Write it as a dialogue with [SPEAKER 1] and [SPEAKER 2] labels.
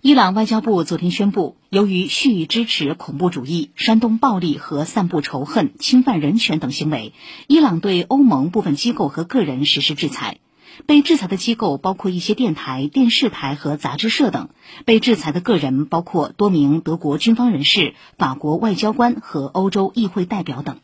[SPEAKER 1] 伊朗外交部昨天宣布由于蓄意支持恐怖主义煽动暴力和散布仇恨侵犯人权等行为伊朗对欧盟部分机构和个人实施制裁。被制裁的机构包括一些电台电视台和杂志社等。被制裁的个人包括多名德国军方人士法国外交官和欧洲议会代表等。